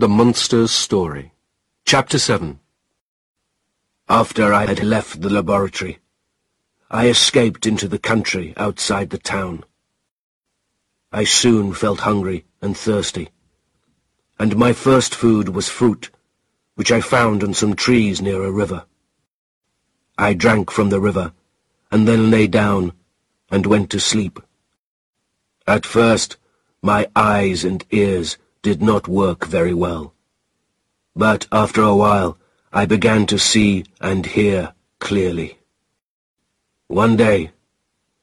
The Monster's Story Chapter 7 After I had left the laboratory, I escaped into the country outside the town. I soon felt hungry and thirsty, and my first food was fruit, which I found on some trees near a river. I drank from the river, and then lay down and went to sleep. At first, my eyes and ears did not work very well. But after a while, I began to see and hear clearly. One day,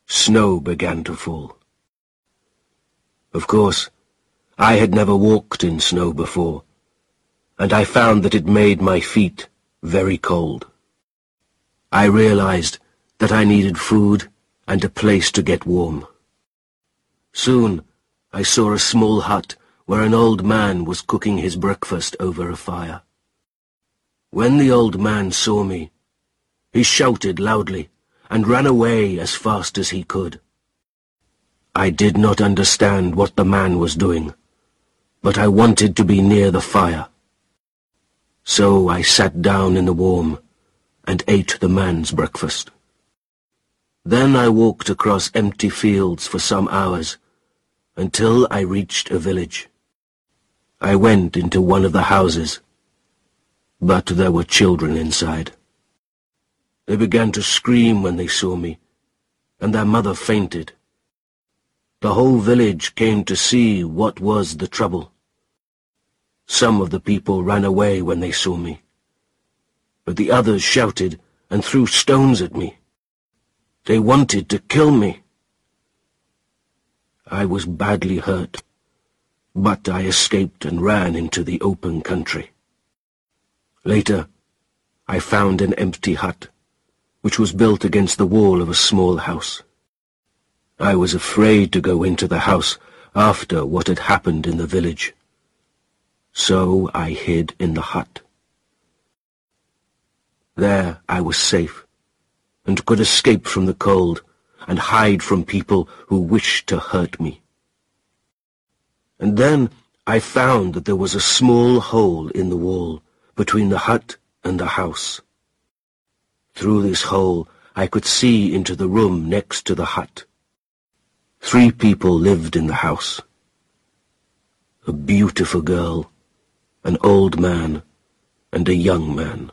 snow began to fall. Of course, I had never walked in snow before, and I found that it made my feet very cold. I realized that I needed food and a place to get warm. Soon, I saw a small hut where an old man was cooking his breakfast over a fire. When the old man saw me, he shouted loudly and ran away as fast as he could. I did not understand what the man was doing, but I wanted to be near the fire. So I sat down in the warm and ate the man's breakfast. Then I walked across empty fields for some hours until I reached a village. I went into one of the houses, but there were children inside. They began to scream when they saw me, and their mother fainted. The whole village came to see what was the trouble. Some of the people ran away when they saw me, but the others shouted and threw stones at me. They wanted to kill me. I was badly hurt but I escaped and ran into the open country. Later, I found an empty hut, which was built against the wall of a small house. I was afraid to go into the house after what had happened in the village. So I hid in the hut. There I was safe, and could escape from the cold and hide from people who wished to hurt me. And then I found that there was a small hole in the wall between the hut and the house. Through this hole I could see into the room next to the hut. Three people lived in the house. A beautiful girl, an old man, and a young man.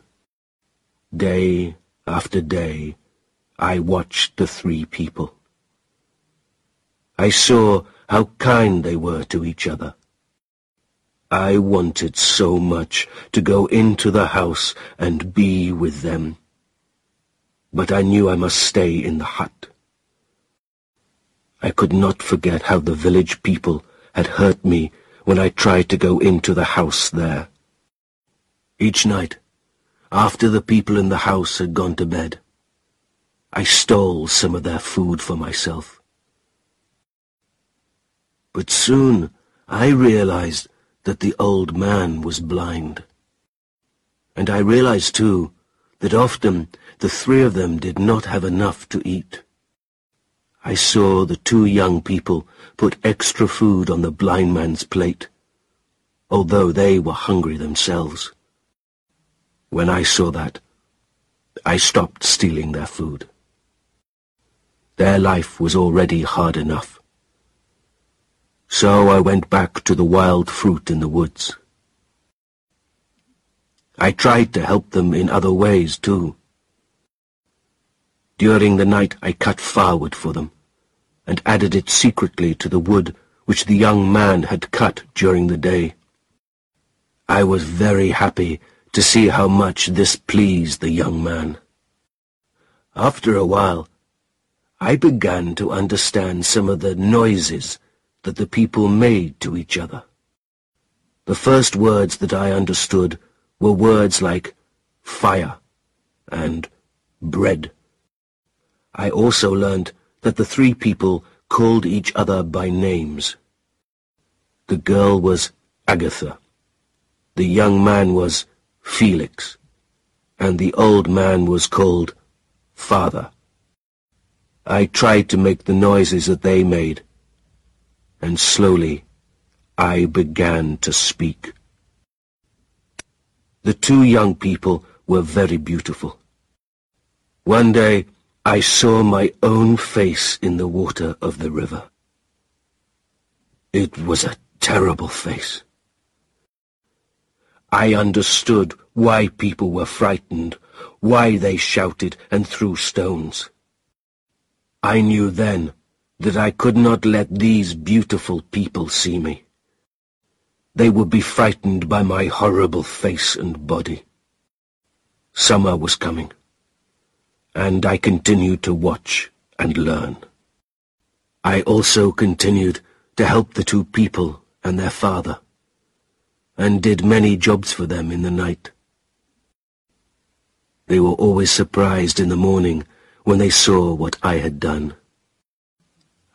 Day after day, I watched the three people. I saw how kind they were to each other. I wanted so much to go into the house and be with them. But I knew I must stay in the hut. I could not forget how the village people had hurt me when I tried to go into the house there. Each night, after the people in the house had gone to bed, I stole some of their food for myself. But soon I realized that the old man was blind. And I realized, too, that often the three of them did not have enough to eat. I saw the two young people put extra food on the blind man's plate, although they were hungry themselves. When I saw that, I stopped stealing their food. Their life was already hard enough. So I went back to the wild fruit in the woods. I tried to help them in other ways, too. During the night I cut firewood for them, and added it secretly to the wood which the young man had cut during the day. I was very happy to see how much this pleased the young man. After a while, I began to understand some of the noises that the people made to each other. The first words that I understood were words like fire and bread. I also learned that the three people called each other by names. The girl was Agatha, the young man was Felix, and the old man was called Father. I tried to make the noises that they made, and slowly I began to speak. The two young people were very beautiful. One day, I saw my own face in the water of the river. It was a terrible face. I understood why people were frightened, why they shouted and threw stones. I knew then that I could not let these beautiful people see me. They would be frightened by my horrible face and body. Summer was coming and I continued to watch and learn. I also continued to help the two people and their father, and did many jobs for them in the night. They were always surprised in the morning when they saw what I had done.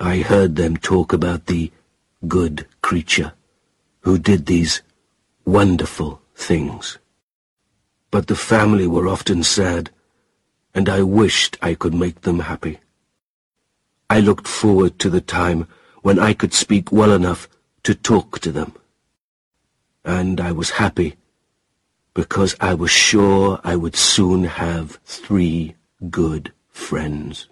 I heard them talk about the good creature who did these wonderful things. But the family were often sad and I wished I could make them happy. I looked forward to the time when I could speak well enough to talk to them. And I was happy because I was sure I would soon have three good friends.